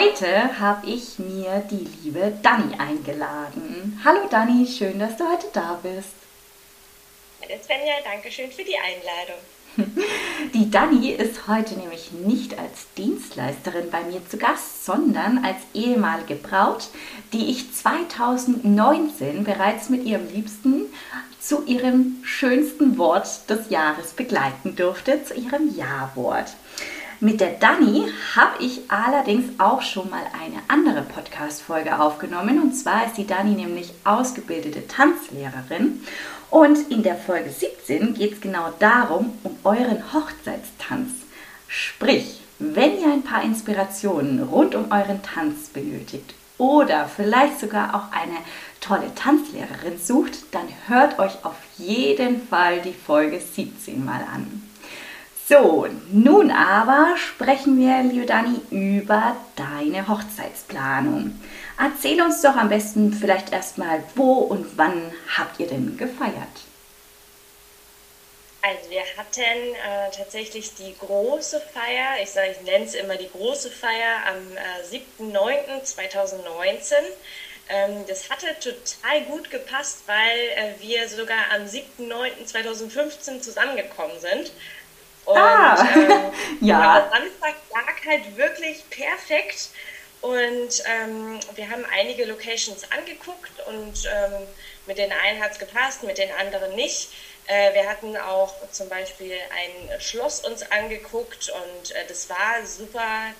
Heute habe ich mir die liebe Dani eingeladen. Hallo Dani, schön, dass du heute da bist. Hallo Svenja, danke schön für die Einladung. Die Dani ist heute nämlich nicht als Dienstleisterin bei mir zu Gast, sondern als ehemalige Braut, die ich 2019 bereits mit ihrem Liebsten zu ihrem schönsten Wort des Jahres begleiten durfte, zu ihrem Ja-Wort. Mit der Dani habe ich allerdings auch schon mal eine andere Podcast-Folge aufgenommen. Und zwar ist die Dani nämlich ausgebildete Tanzlehrerin. Und in der Folge 17 geht es genau darum, um euren Hochzeitstanz. Sprich, wenn ihr ein paar Inspirationen rund um euren Tanz benötigt oder vielleicht sogar auch eine tolle Tanzlehrerin sucht, dann hört euch auf jeden Fall die Folge 17 mal an. So, nun aber sprechen wir, liebe Dani, über deine Hochzeitsplanung. Erzähl uns doch am besten vielleicht erstmal, wo und wann habt ihr denn gefeiert? Also wir hatten äh, tatsächlich die große Feier, ich sage, ich nenne es immer die große Feier am äh, 7.9.2019. Ähm, das hatte total gut gepasst, weil äh, wir sogar am 7.9.2015 zusammengekommen sind. Und ah, ähm, ja. Samstag lag halt wirklich perfekt. Und ähm, wir haben einige Locations angeguckt und ähm, mit den einen hat es gepasst, mit den anderen nicht. Äh, wir hatten auch zum Beispiel ein Schloss uns angeguckt und äh, das war super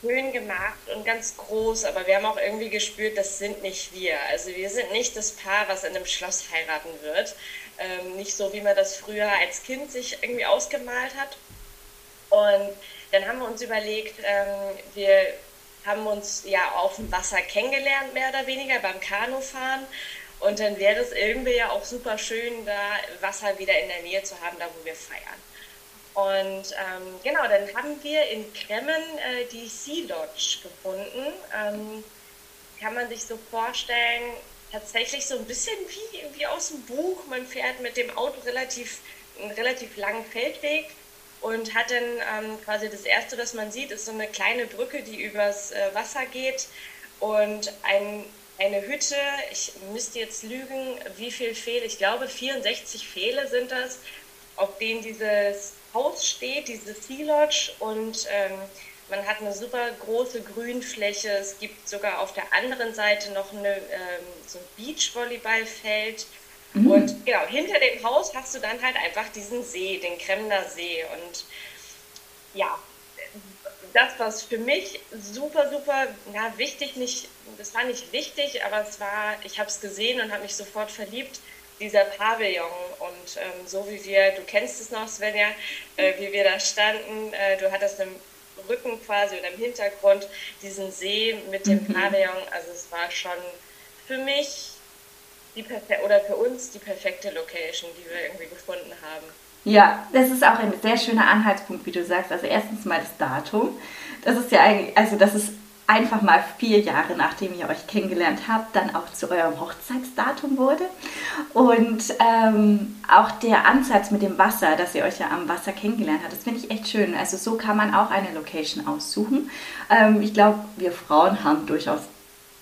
schön gemacht und ganz groß, aber wir haben auch irgendwie gespürt, das sind nicht wir. Also wir sind nicht das Paar, was in einem Schloss heiraten wird. Ähm, nicht so, wie man das früher als Kind sich irgendwie ausgemalt hat. Und dann haben wir uns überlegt, ähm, wir haben uns ja auf dem Wasser kennengelernt, mehr oder weniger, beim Kanufahren. Und dann wäre es irgendwie ja auch super schön, da Wasser wieder in der Nähe zu haben, da wo wir feiern. Und ähm, genau, dann haben wir in Kremmen äh, die Sea Lodge gefunden. Ähm, kann man sich so vorstellen, tatsächlich so ein bisschen wie, wie aus dem Buch. Man fährt mit dem Auto relativ, einen relativ langen Feldweg und hat dann ähm, quasi das erste, was man sieht, ist so eine kleine Brücke, die übers äh, Wasser geht und ein, eine Hütte. Ich müsste jetzt lügen, wie viel Pfähle, ich glaube 64 Pfähle sind das, auf denen dieses Haus steht, diese Sea Lodge und ähm, man hat eine super große Grünfläche. Es gibt sogar auf der anderen Seite noch eine, ähm, so ein Beachvolleyballfeld. Mhm. Und genau, hinter dem Haus hast du dann halt einfach diesen See, den Kremner See. Und ja, das, was für mich super, super ja, wichtig, nicht, das war nicht wichtig, aber es war, ich habe es gesehen und habe mich sofort verliebt, dieser Pavillon. Und ähm, so wie wir, du kennst es noch, Svenja, äh, wie wir da standen, äh, du hattest eine Rücken quasi oder im Hintergrund diesen See mit dem mhm. Pavillon. Also es war schon für mich die oder für uns die perfekte Location, die wir irgendwie gefunden haben. Ja, das ist auch ein sehr schöner Anhaltspunkt, wie du sagst. Also erstens mal das Datum. Das ist ja eigentlich, also das ist einfach mal vier Jahre nachdem ihr euch kennengelernt habt, dann auch zu eurem Hochzeitsdatum wurde. Und ähm, auch der Ansatz mit dem Wasser, dass ihr euch ja am Wasser kennengelernt habt, das finde ich echt schön. Also so kann man auch eine Location aussuchen. Ähm, ich glaube, wir Frauen haben durchaus,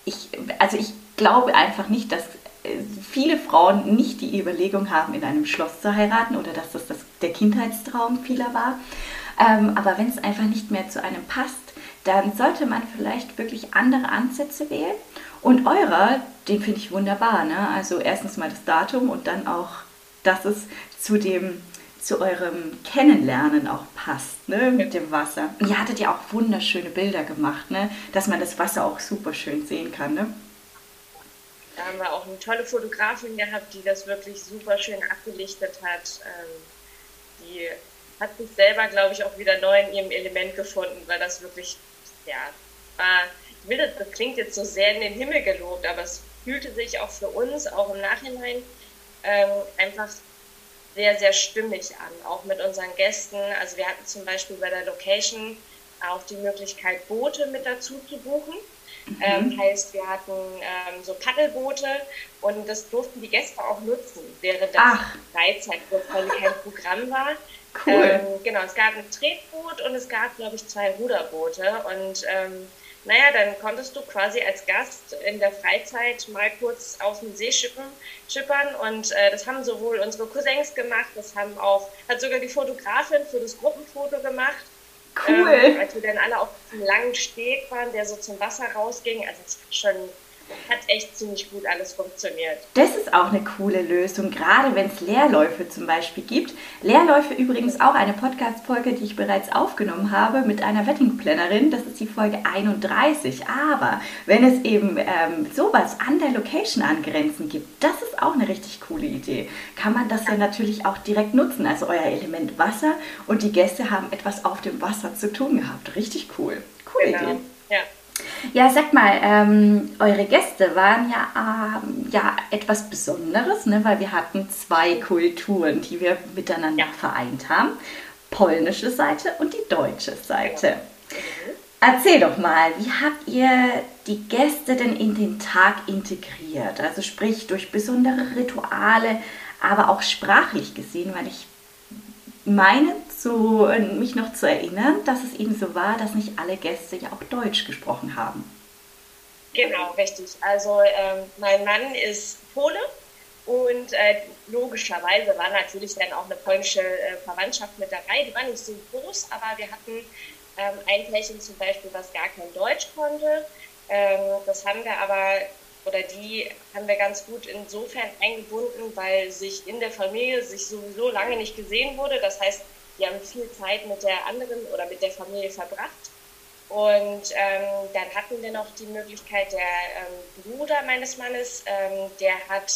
ich, also ich glaube einfach nicht, dass äh, viele Frauen nicht die Überlegung haben, in einem Schloss zu heiraten oder dass das, das der Kindheitstraum vieler war. Ähm, aber wenn es einfach nicht mehr zu einem passt, dann sollte man vielleicht wirklich andere Ansätze wählen. Und eurer, den finde ich wunderbar. Ne? Also erstens mal das Datum und dann auch, dass es zu dem zu eurem Kennenlernen auch passt, ne, mit dem Wasser. Und ihr hattet ja auch wunderschöne Bilder gemacht, ne, dass man das Wasser auch super schön sehen kann, ne? Da haben wir auch eine tolle Fotografin gehabt, die das wirklich super schön abgelichtet hat. Ähm, die hat sich selber, glaube ich, auch wieder neu in ihrem Element gefunden, weil das wirklich ja, war will das, das klingt jetzt so sehr in den Himmel gelobt, aber es fühlte sich auch für uns, auch im Nachhinein, ähm, einfach sehr, sehr stimmig an, auch mit unseren Gästen. Also wir hatten zum Beispiel bei der Location auch die Möglichkeit, Boote mit dazu zu buchen. Mhm. Ähm, heißt, wir hatten ähm, so Paddelboote und das durften die Gäste auch nutzen, während das. Freizeit kein Programm war. Cool. Ähm, genau, es gab ein Tretboot und es gab, glaube ich, zwei Ruderboote und ähm, naja, dann konntest du quasi als Gast in der Freizeit mal kurz auf den See schippen, schippern und äh, das haben sowohl unsere Cousins gemacht, das haben auch, hat sogar die Fotografin für das Gruppenfoto gemacht. Cool. Ähm, als wir dann alle auf einem langen Steg waren, der so zum Wasser rausging, also es war schon hat echt ziemlich gut alles funktioniert. Das ist auch eine coole Lösung, gerade wenn es Leerläufe zum Beispiel gibt. Leerläufe übrigens auch eine Podcast-Folge, die ich bereits aufgenommen habe mit einer Wedding-Plannerin. Das ist die Folge 31. Aber wenn es eben ähm, sowas an der Location angrenzend gibt, das ist auch eine richtig coole Idee. Kann man das ja natürlich auch direkt nutzen. Also euer Element Wasser und die Gäste haben etwas auf dem Wasser zu tun gehabt. Richtig cool. Coole genau. Idee. Ja. Ja, sag mal, ähm, eure Gäste waren ja, ähm, ja etwas Besonderes, ne? weil wir hatten zwei Kulturen, die wir miteinander ja. vereint haben. Polnische Seite und die deutsche Seite. Ja. Erzähl doch mal, wie habt ihr die Gäste denn in den Tag integriert? Also sprich durch besondere Rituale, aber auch sprachlich gesehen, weil ich meine, zu, mich noch zu erinnern, dass es eben so war, dass nicht alle Gäste ja auch Deutsch gesprochen haben. Genau, richtig. Also ähm, mein Mann ist Pole und äh, logischerweise war natürlich dann auch eine polnische äh, Verwandtschaft mit dabei. Die war nicht so groß, aber wir hatten ähm, ein Pärchen zum Beispiel, was gar kein Deutsch konnte. Ähm, das haben wir aber oder die haben wir ganz gut insofern eingebunden, weil sich in der Familie sich sowieso lange nicht gesehen wurde. Das heißt, die haben viel Zeit mit der anderen oder mit der Familie verbracht. Und ähm, dann hatten wir noch die Möglichkeit, der ähm, Bruder meines Mannes, ähm, der hat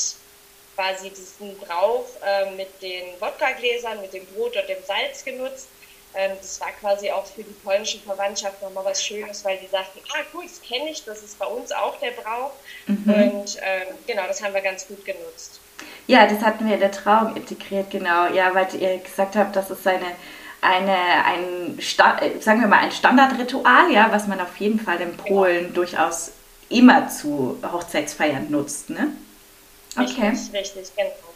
quasi diesen Brauch äh, mit den Wodka-Gläsern, mit dem Brot und dem Salz genutzt das war quasi auch für die polnische Verwandtschaft nochmal was Schönes, weil die sagten, ah cool, das kenne ich, das ist bei uns auch der Brauch. Mhm. Und ähm, genau, das haben wir ganz gut genutzt. Ja, das hatten wir in der Trauung integriert, genau. Ja, weil ihr gesagt habt, das ist eine, eine, ein, sagen wir mal, ein Standardritual, ja, was man auf jeden Fall in Polen genau. durchaus immer zu Hochzeitsfeiern nutzt, ne? Okay. Richtig, richtig, genau.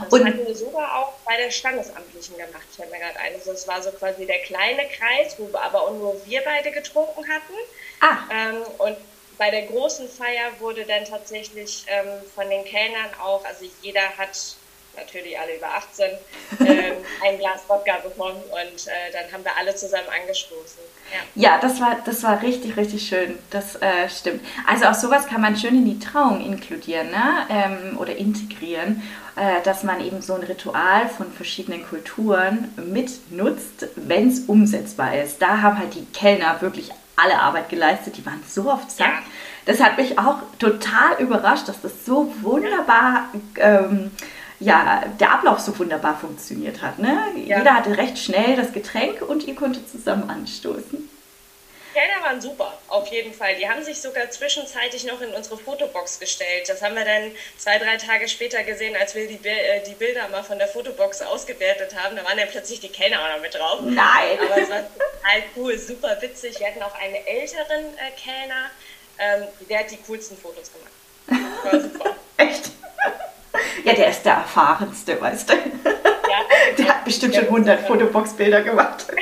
Das und hatten wir sogar auch bei der Standesamtlichen gemacht, fällt mir gerade ein. Also es war so quasi der kleine Kreis, wo wir aber nur wir beide getrunken hatten. Ah. Ähm, und bei der großen Feier wurde dann tatsächlich ähm, von den Kellnern auch, also jeder hat natürlich alle über 18, ähm, ein Glas Wodka bekommen und äh, dann haben wir alle zusammen angestoßen. Ja, ja das, war, das war richtig, richtig schön. Das äh, stimmt. Also auch sowas kann man schön in die Trauung inkludieren ne? Ähm, oder integrieren, äh, dass man eben so ein Ritual von verschiedenen Kulturen mitnutzt, wenn es umsetzbar ist. Da haben halt die Kellner wirklich alle Arbeit geleistet. Die waren so oft satt. Ja. Das hat mich auch total überrascht, dass das so wunderbar ähm, ja, der Ablauf so wunderbar funktioniert hat. Ne? Ja. Jeder hatte recht schnell das Getränk und ihr konntet zusammen anstoßen. Kellner waren super, auf jeden Fall. Die haben sich sogar zwischenzeitlich noch in unsere Fotobox gestellt. Das haben wir dann zwei, drei Tage später gesehen, als wir die, äh, die Bilder mal von der Fotobox ausgewertet haben. Da waren dann plötzlich die Kellner auch noch mit drauf. Nein! Aber es war total cool, super witzig. Wir hatten auch einen älteren äh, Kellner, ähm, der hat die coolsten Fotos gemacht. War super. Ja, der ist der erfahrenste, weißt du. Ja, der hat bestimmt schon 100 Fotobox-Bilder gemacht.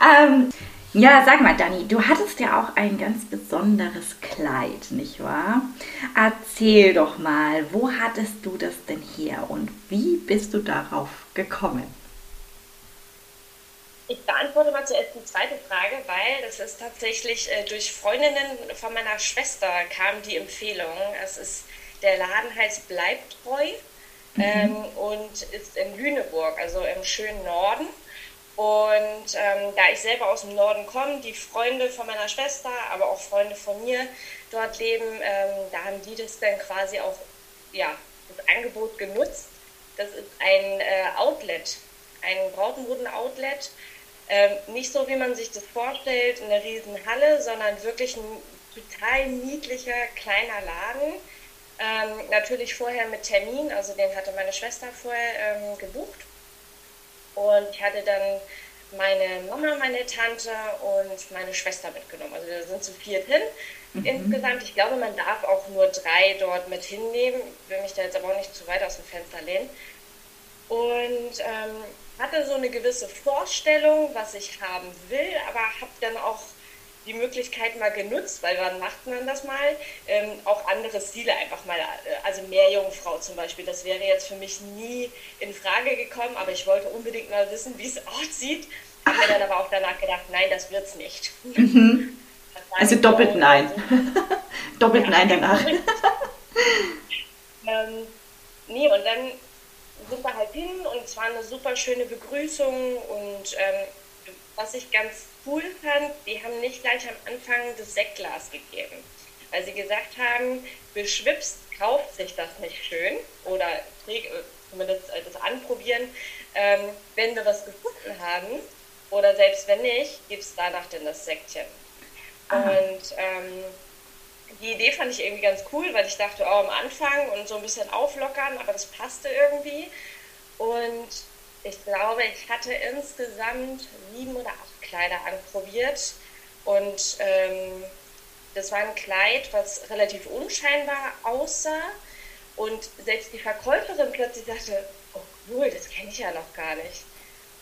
ähm, ja, sag mal, Dani, du hattest ja auch ein ganz besonderes Kleid, nicht wahr? Erzähl doch mal, wo hattest du das denn her und wie bist du darauf gekommen? Ich beantworte mal zuerst die zweite Frage, weil das ist tatsächlich äh, durch Freundinnen von meiner Schwester kam die Empfehlung. Es ist der Laden heißt Bleibt treu mhm. ähm, und ist in Lüneburg, also im schönen Norden. Und ähm, da ich selber aus dem Norden komme, die Freunde von meiner Schwester, aber auch Freunde von mir dort leben, ähm, da haben die das dann quasi auch, ja, das Angebot genutzt. Das ist ein äh, Outlet, ein Brautenboden-Outlet Ähm, nicht so, wie man sich das vorstellt, eine Riesenhalle, sondern wirklich ein total niedlicher kleiner Laden. Ähm, natürlich vorher mit Termin, also den hatte meine Schwester vorher ähm, gebucht. Und ich hatte dann meine Mama, meine Tante und meine Schwester mitgenommen. Also wir sind zu viert hin. Mhm. Insgesamt, ich glaube, man darf auch nur drei dort mit hinnehmen. Ich will mich da jetzt aber auch nicht zu weit aus dem Fenster lehnen. Und ähm, hatte so eine gewisse Vorstellung, was ich haben will, aber habe dann auch die Möglichkeit mal genutzt, weil wann macht man das mal? Ähm, auch andere Stile einfach mal, äh, also Meerjungfrau zum Beispiel, das wäre jetzt für mich nie in Frage gekommen, aber ich wollte unbedingt mal wissen, wie es aussieht. Habe mir dann aber auch danach gedacht, nein, das wird's nicht. Mhm. Also doppelt nein. doppelt nein danach. ähm, nee, und dann sind wir halt hin und es war eine super schöne Begrüßung und ähm, was ich ganz cool fand, die haben nicht gleich am Anfang das Sektglas gegeben, weil sie gesagt haben, beschwipst kauft sich das nicht schön oder äh, zumindest das anprobieren, ähm, wenn wir was gefunden haben oder selbst wenn nicht, gibt es danach denn das. Aha. Und ähm, die Idee fand ich irgendwie ganz cool, weil ich dachte, oh, am Anfang und so ein bisschen auflockern, aber das passte irgendwie. Und ich glaube, ich hatte insgesamt sieben oder acht Kleider anprobiert. Und ähm, das war ein Kleid, was relativ unscheinbar aussah. Und selbst die Verkäuferin plötzlich sagte, oh cool, das kenne ich ja noch gar nicht.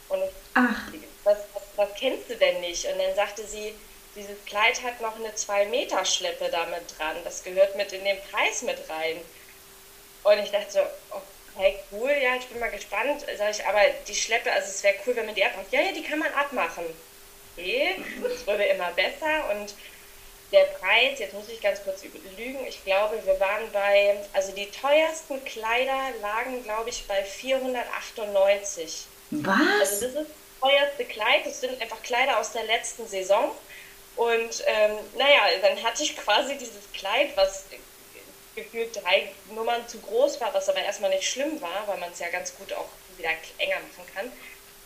Und Ach. Was, was, was kennst du denn nicht? Und dann sagte sie, dieses Kleid hat noch eine 2-Meter-Schleppe damit dran. Das gehört mit in den Preis mit rein. Und ich dachte so, okay, cool, ja, ich bin mal gespannt. Sag ich, aber die Schleppe, also es wäre cool, wenn man die abmacht. Ja, ja, die kann man abmachen. Okay, es wurde immer besser und der Preis, jetzt muss ich ganz kurz lügen, ich glaube, wir waren bei, also die teuersten Kleider lagen, glaube ich, bei 498. Was? Also das ist das teuerste Kleid, das sind einfach Kleider aus der letzten Saison. Und ähm, naja, dann hatte ich quasi dieses Kleid, was gefühlt drei Nummern zu groß war, was aber erstmal nicht schlimm war, weil man es ja ganz gut auch wieder enger machen kann.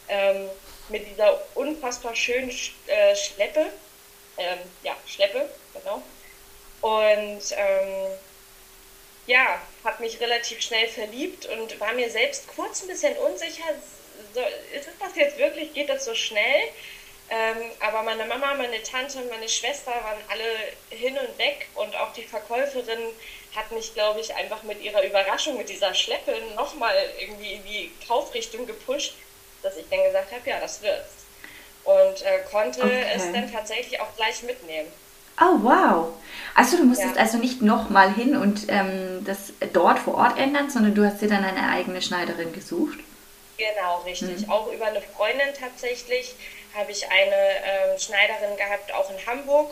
Ähm, mit dieser unfassbar schönen äh, Schleppe. Ähm, ja, Schleppe, genau. Und ähm, ja, habe mich relativ schnell verliebt und war mir selbst kurz ein bisschen unsicher. So, ist das jetzt wirklich, geht das so schnell? Ähm, aber meine Mama, meine Tante und meine Schwester waren alle hin und weg und auch die Verkäuferin hat mich, glaube ich, einfach mit ihrer Überraschung, mit dieser Schleppe nochmal irgendwie in die Kaufrichtung gepusht, dass ich dann gesagt habe, ja, das wird's. Und äh, konnte okay. es dann tatsächlich auch gleich mitnehmen. Oh, wow. Also du musstest ja. also nicht nochmal hin und ähm, das dort vor Ort ändern, sondern du hast dir dann eine eigene Schneiderin gesucht? Genau, richtig. Mhm. Auch über eine Freundin tatsächlich habe ich eine ähm, Schneiderin gehabt, auch in Hamburg.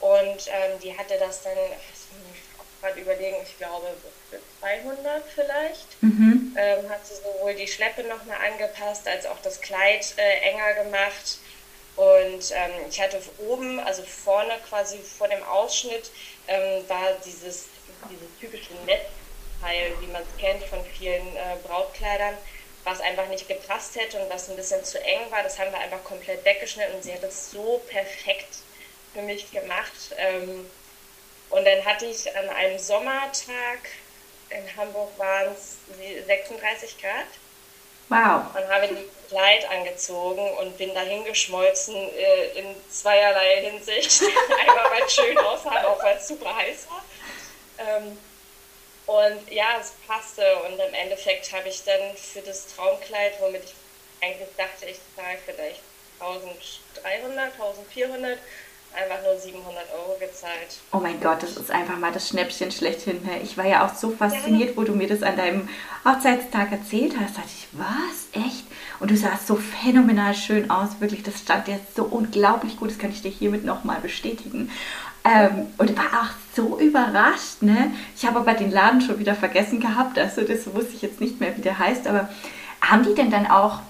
Und ähm, die hatte das dann, ich gerade überlegen, ich glaube für 200 vielleicht, mhm. ähm, hat sie sowohl die Schleppe nochmal angepasst, als auch das Kleid äh, enger gemacht. Und ähm, ich hatte oben, also vorne quasi vor dem Ausschnitt, ähm, war dieses, dieses typische Netzteil, wie man es kennt von vielen äh, Brautkleidern was einfach nicht gepasst hätte und was ein bisschen zu eng war. Das haben wir einfach komplett weggeschnitten und sie hat es so perfekt für mich gemacht. Ähm, und dann hatte ich an einem Sommertag, in Hamburg waren es 36 Grad. Wow. Und habe ein Kleid angezogen und bin dahin geschmolzen äh, in zweierlei Hinsicht. Einmal weil es schön aussah, auch weil es super heiß war. Und ja, es passte und im Endeffekt habe ich dann für das Traumkleid, womit ich eigentlich dachte, ich zahle vielleicht 1300, 1400, einfach nur 700 Euro gezahlt. Oh mein Gott, das ist einfach mal das Schnäppchen schlechthin. Ich war ja auch so fasziniert, ja. wo du mir das an deinem Hochzeitstag erzählt hast. Da dachte ich, was? Echt? Und du sahst so phänomenal schön aus. Wirklich, das stand dir so unglaublich gut. Das kann ich dir hiermit nochmal bestätigen. Ähm, und war auch so überrascht. Ne? Ich habe aber den Laden schon wieder vergessen gehabt, also das wusste ich jetzt nicht mehr, wie der heißt. Aber haben die denn dann auch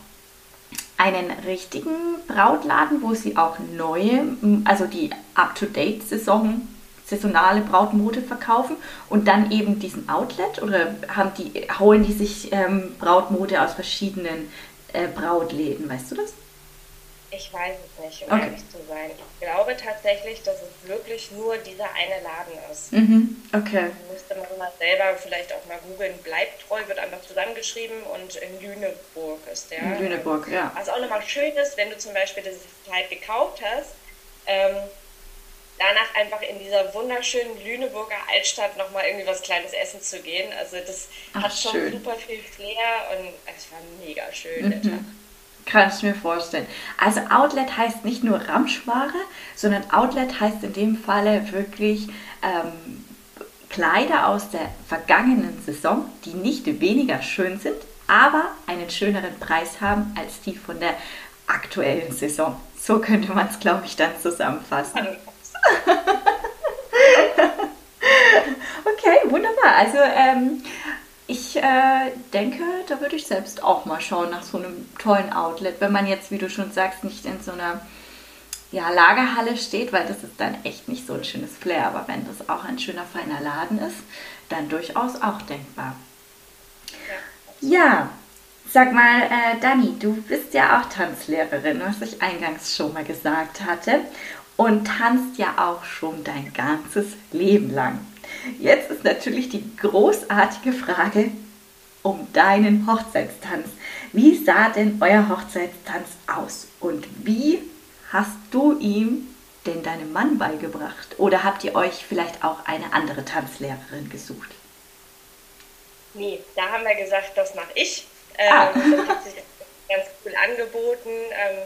einen richtigen Brautladen, wo sie auch neue, also die up-to-date-Saison, saisonale Brautmode verkaufen und dann eben diesen Outlet oder haben die, holen die sich ähm, Brautmode aus verschiedenen äh, Brautläden, weißt du das? Ich weiß es nicht, um okay. ehrlich zu sein. Ich glaube tatsächlich, dass es wirklich nur dieser eine Laden ist. Mhm. Okay. Müsste man mal selber vielleicht auch mal googeln. Bleibt treu, wird einfach zusammengeschrieben und in Lüneburg ist der. In Lüneburg, ja. Was auch nochmal schön ist, wenn du zum Beispiel das Kleid gekauft hast, ähm, danach einfach in dieser wunderschönen Lüneburger Altstadt nochmal irgendwie was Kleines essen zu gehen. Also das Ach, hat schon schön. super viel Flair und es war mega schön, mhm. Kann ich mir vorstellen. Also Outlet heißt nicht nur Ramschware, sondern Outlet heißt in dem Falle wirklich ähm, Kleider aus der vergangenen Saison, die nicht weniger schön sind, aber einen schöneren Preis haben als die von der aktuellen Saison. So könnte man es, glaube ich, dann zusammenfassen. okay, wunderbar. Also ähm, ich äh, denke, da würde ich selbst auch mal schauen nach so einem tollen Outlet, wenn man jetzt, wie du schon sagst, nicht in so einer ja, Lagerhalle steht, weil das ist dann echt nicht so ein schönes Flair. Aber wenn das auch ein schöner, feiner Laden ist, dann durchaus auch denkbar. Ja, sag mal, äh, Dani, du bist ja auch Tanzlehrerin, was ich eingangs schon mal gesagt hatte, und tanzt ja auch schon dein ganzes Leben lang. Jetzt ist natürlich die großartige Frage um deinen Hochzeitstanz. Wie sah denn euer Hochzeitstanz aus und wie hast du ihm denn deinem Mann beigebracht? Oder habt ihr euch vielleicht auch eine andere Tanzlehrerin gesucht? Nee, da haben wir gesagt, das mache ich. Ähm, ah. Das hat sich ganz cool angeboten. Ähm,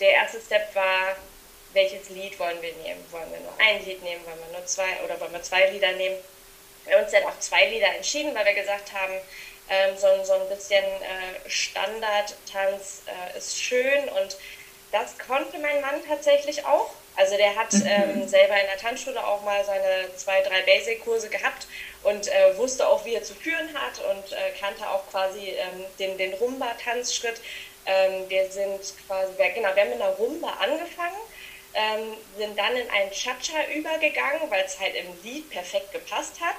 der erste Step war, welches Lied wollen wir nehmen? Wollen wir nur ein Lied nehmen? Wollen wir nur zwei oder wollen wir zwei Lieder nehmen? Wir haben uns dann auch zwei Lieder entschieden, weil wir gesagt haben, ähm, so, so ein bisschen äh, Standardtanz äh, ist schön und das konnte mein Mann tatsächlich auch. Also der hat mhm. ähm, selber in der Tanzschule auch mal seine zwei, drei Basic-Kurse gehabt und äh, wusste auch, wie er zu führen hat und äh, kannte auch quasi ähm, den, den Rumba-Tanzschritt. Ähm, wir sind quasi, genau, wir haben mit einer Rumba angefangen ähm, sind dann in ein Cha-Cha übergegangen, weil es halt im Lied perfekt gepasst hat.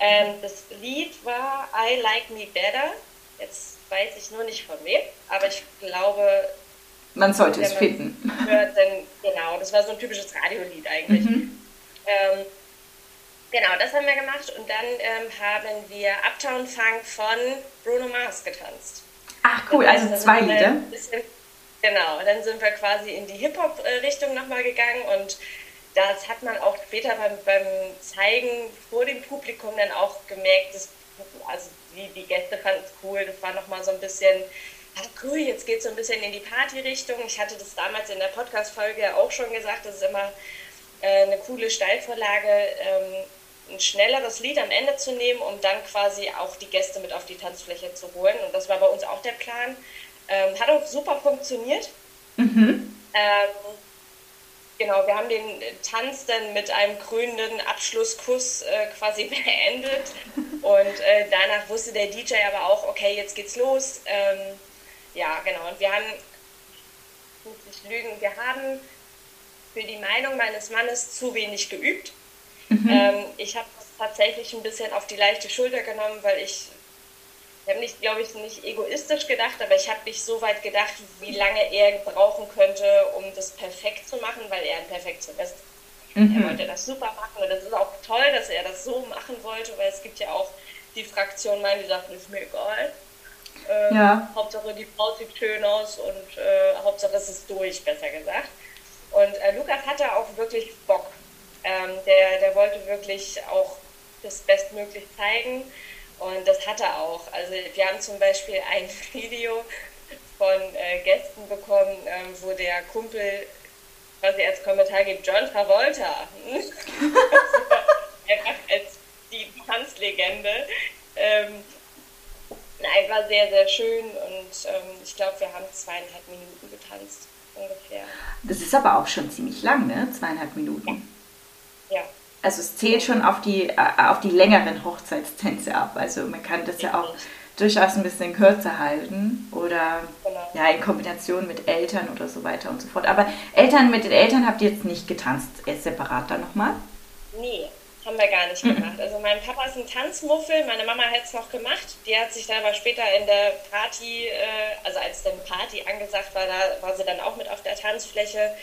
Ähm, das Lied war I Like Me Better. Jetzt weiß ich nur nicht von wem, aber ich glaube. Man sollte es finden. Hört, dann, genau, das war so ein typisches Radiolied eigentlich. Mhm. Ähm, genau, das haben wir gemacht und dann ähm, haben wir Uptown Funk von Bruno Mars getanzt. Ach cool, also zwei Lieder. Bisschen, Genau, dann sind wir quasi in die Hip-Hop-Richtung nochmal gegangen und das hat man auch später beim, beim Zeigen vor dem Publikum dann auch gemerkt, dass, also die, die Gäste fanden es cool, das war nochmal so ein bisschen, ach cool, jetzt geht es so ein bisschen in die Party-Richtung. Ich hatte das damals in der Podcast-Folge auch schon gesagt, das ist immer äh, eine coole Steilvorlage, ähm, ein schnelleres Lied am Ende zu nehmen, um dann quasi auch die Gäste mit auf die Tanzfläche zu holen. Und das war bei uns auch der Plan. Ähm, hat auch super funktioniert. Mhm. Ähm, genau, wir haben den Tanz dann mit einem krönenden Abschlusskuss äh, quasi beendet. Und äh, danach wusste der DJ aber auch, okay, jetzt geht's los. Ähm, ja, genau. Und wir haben, ich muss nicht lügen, wir haben für die Meinung meines Mannes zu wenig geübt. Mhm. Ähm, ich habe das tatsächlich ein bisschen auf die leichte Schulter genommen, weil ich ich habe nicht, glaube ich, nicht egoistisch gedacht, aber ich habe nicht so weit gedacht, wie lange er brauchen könnte, um das perfekt zu machen, weil er ein Perfektionist ist. Mhm. Er wollte das super machen und das ist auch toll, dass er das so machen wollte, weil es gibt ja auch die Fraktion, meine, die sagt, ist mir egal. Ähm, ja. Hauptsache die Frau sieht schön aus und äh, Hauptsache es ist durch, besser gesagt. Und äh, Lukas hatte auch wirklich Bock. Ähm, der, der wollte wirklich auch das bestmöglich zeigen. Und das hat er auch. Also wir haben zum Beispiel ein Video von äh, Gästen bekommen, ähm, wo der Kumpel quasi als Kommentar gibt, John Travolta. Einfach als die Tanzlegende. Ähm, nein, war sehr, sehr schön und ähm, ich glaube, wir haben zweieinhalb Minuten getanzt ungefähr. Das ist aber auch schon ziemlich lang, ne? Zweieinhalb Minuten. Ja. ja. Also es zählt schon auf die, äh, auf die längeren Hochzeitstänze ab. Also man kann das ja auch durchaus ein bisschen kürzer halten oder genau. ja in Kombination mit Eltern oder so weiter und so fort. Aber Eltern mit den Eltern habt ihr jetzt nicht getanzt, separat dann nochmal? Nee, haben wir gar nicht mhm. gemacht. Also mein Papa ist ein Tanzmuffel, meine Mama hat es noch gemacht. Die hat sich dann aber später in der Party, äh, also als dann Party angesagt war, da war sie dann auch mit auf der Tanzfläche.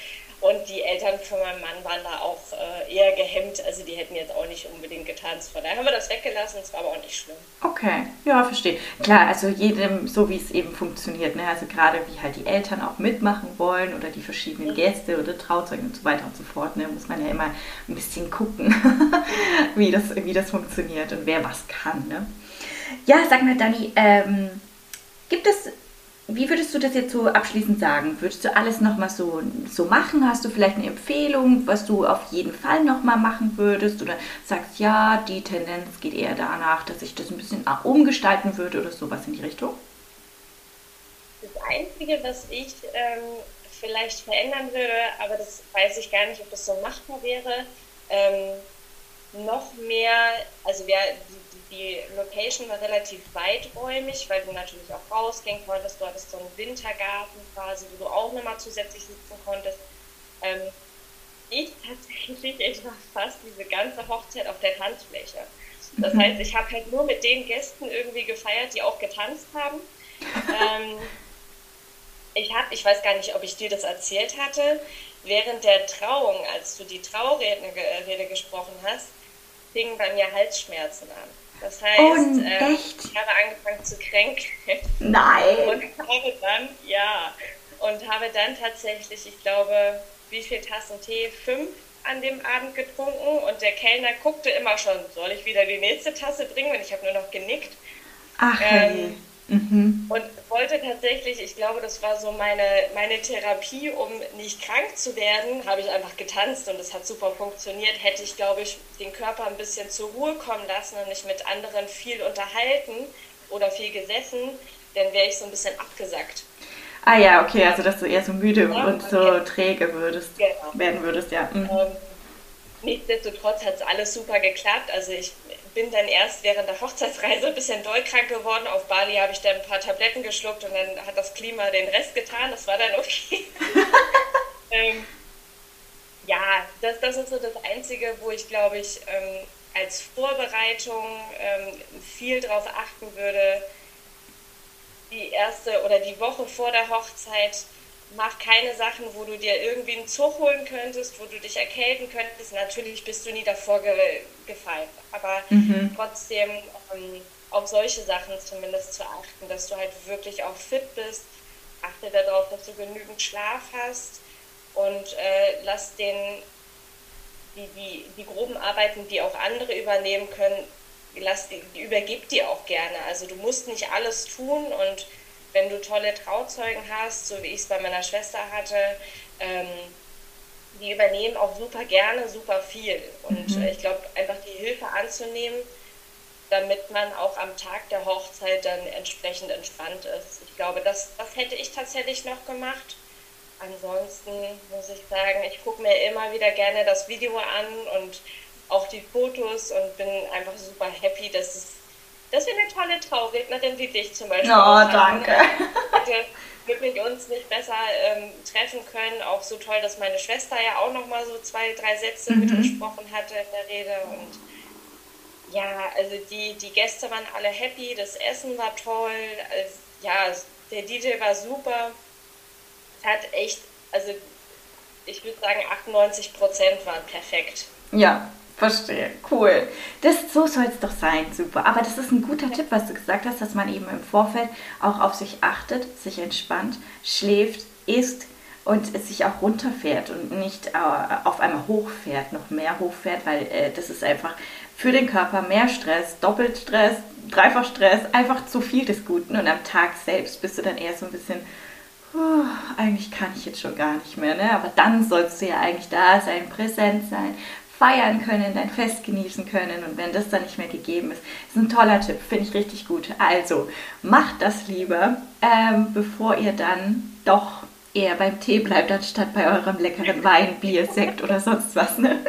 Und die Eltern von meinem Mann waren da auch äh, eher gehemmt, also die hätten jetzt auch nicht unbedingt getanzt. Von daher haben wir das weggelassen, es war aber auch nicht schlimm. Okay, ja, verstehe. Klar, also jedem so, wie es eben funktioniert. Ne? Also gerade wie halt die Eltern auch mitmachen wollen oder die verschiedenen mhm. Gäste oder Trauzeugen und so weiter und so fort, ne? muss man ja immer ein bisschen gucken, wie, das, wie das funktioniert und wer was kann. Ne? Ja, sag mal, Dani, ähm, gibt es wie würdest du das jetzt so abschließend sagen? Würdest du alles nochmal so, so machen? Hast du vielleicht eine Empfehlung, was du auf jeden Fall nochmal machen würdest? Oder sagst, ja, die Tendenz geht eher danach, dass ich das ein bisschen umgestalten würde oder sowas in die Richtung? Das Einzige, was ich ähm, vielleicht verändern würde, aber das weiß ich gar nicht, ob das so machbar wäre, ähm, noch mehr, also wer, die, Location war relativ weiträumig, weil du natürlich auch rausgehen konntest. Du hattest so einen Wintergarten quasi, wo du auch nochmal zusätzlich sitzen konntest. Ähm, ich tatsächlich, ich war fast diese ganze Hochzeit auf der Tanzfläche. Das heißt, ich habe halt nur mit den Gästen irgendwie gefeiert, die auch getanzt haben. ähm, ich habe, ich weiß gar nicht, ob ich dir das erzählt hatte, während der Trauung, als du die Traurede Rede gesprochen hast, fingen bei mir Halsschmerzen an. Das heißt, Und äh, ich habe angefangen zu kränken. Nein. Und habe dann, ja, und habe dann tatsächlich, ich glaube, wie viel Tassen Tee? Fünf an dem Abend getrunken und der Kellner guckte immer schon, soll ich wieder die nächste Tasse bringen? Und ich habe nur noch genickt. Ach, ähm, Mhm. Und wollte tatsächlich, ich glaube, das war so meine, meine Therapie, um nicht krank zu werden, habe ich einfach getanzt und es hat super funktioniert. Hätte ich, glaube ich, den Körper ein bisschen zur Ruhe kommen lassen und mich mit anderen viel unterhalten oder viel gesessen, dann wäre ich so ein bisschen abgesackt. Ah ja, okay, also dass du eher so müde ja, und so okay. träge würdest, genau. werden würdest, ja. Mhm. Ähm, nichtsdestotrotz hat es alles super geklappt. Also ich bin dann erst während der Hochzeitsreise ein bisschen dollkrank geworden. Auf Bali habe ich dann ein paar Tabletten geschluckt und dann hat das Klima den Rest getan. Das war dann okay. ähm, ja, das, das ist so das Einzige, wo ich glaube ich ähm, als Vorbereitung ähm, viel darauf achten würde. Die erste oder die Woche vor der Hochzeit mach keine Sachen, wo du dir irgendwie einen Zug holen könntest, wo du dich erkälten könntest. Natürlich bist du nie davor ge gefallen, aber mhm. trotzdem ähm, auf solche Sachen zumindest zu achten, dass du halt wirklich auch fit bist. Achte darauf, dass du genügend Schlaf hast und äh, lass den, die, die, die groben Arbeiten, die auch andere übernehmen können, lass die, die übergib die auch gerne. Also du musst nicht alles tun und wenn du tolle Trauzeugen hast, so wie ich es bei meiner Schwester hatte, ähm, die übernehmen auch super gerne super viel. Und mhm. Äh, ich glaube, einfach die Hilfe anzunehmen, damit man auch am Tag der Hochzeit dann entsprechend entspannt ist. Ich glaube, das, das hätte ich tatsächlich noch gemacht. Ansonsten muss ich sagen, ich gucke mir immer wieder gerne das Video an und auch die Fotos und bin einfach super happy, dass es dass wir eine tolle Traurednerin wie dich zum Beispiel oh, danke. Hätte wirklich uns nicht besser ähm, treffen können. Auch so toll, dass meine Schwester ja auch noch mal so zwei, drei Sätze mhm. mitgesprochen hatte in der Rede. Und ja, also die, die Gäste waren alle happy, das Essen war toll. Also, ja, der DJ war super. Es hat echt, also ich würde sagen, 98 Prozent waren perfekt. Ja, Verstehe, cool. Das, so soll es doch sein, super. Aber das ist ein guter Tipp, was du gesagt hast, dass man eben im Vorfeld auch auf sich achtet, sich entspannt, schläft, isst und sich auch runterfährt und nicht äh, auf einmal hochfährt, noch mehr hochfährt, weil äh, das ist einfach für den Körper mehr Stress, doppelt Stress, dreifach Stress, einfach zu viel des Guten und am Tag selbst bist du dann eher so ein bisschen, oh, eigentlich kann ich jetzt schon gar nicht mehr, ne? aber dann sollst du ja eigentlich da sein, präsent sein, feiern können, dein Fest genießen können. Und wenn das dann nicht mehr gegeben ist, ist ein toller Tipp, finde ich richtig gut. Also macht das lieber, ähm, bevor ihr dann doch eher beim Tee bleibt, anstatt bei eurem leckeren Wein, Bier, Sekt oder sonst was. Ne?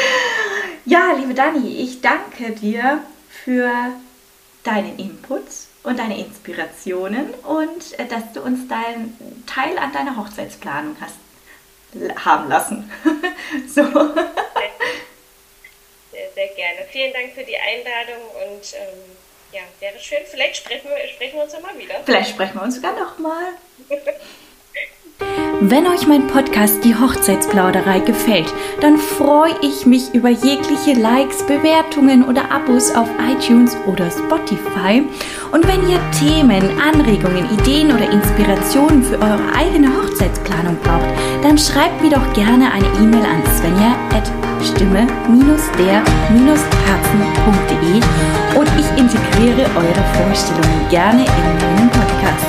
ja, liebe Dani, ich danke dir für deinen Inputs und deine Inspirationen und äh, dass du uns deinen Teil an deiner Hochzeitsplanung hast haben lassen. so. Sehr vielen Dank für die Einladung und ähm, ja, wäre schön. Vielleicht sprechen wir, sprechen wir uns ja mal wieder. Vielleicht sprechen wir uns sogar nochmal. Wenn euch mein Podcast Die Hochzeitsplauderei gefällt, dann freue ich mich über jegliche Likes, Bewertungen oder Abos auf iTunes oder Spotify. Und wenn ihr Themen, Anregungen, Ideen oder Inspirationen für eure eigene Hochzeitsplanung braucht, dann schreibt mir doch gerne eine E-Mail an svenja at stimme-der-herzen.de und ich integriere eure Vorstellungen gerne in meinen Podcast.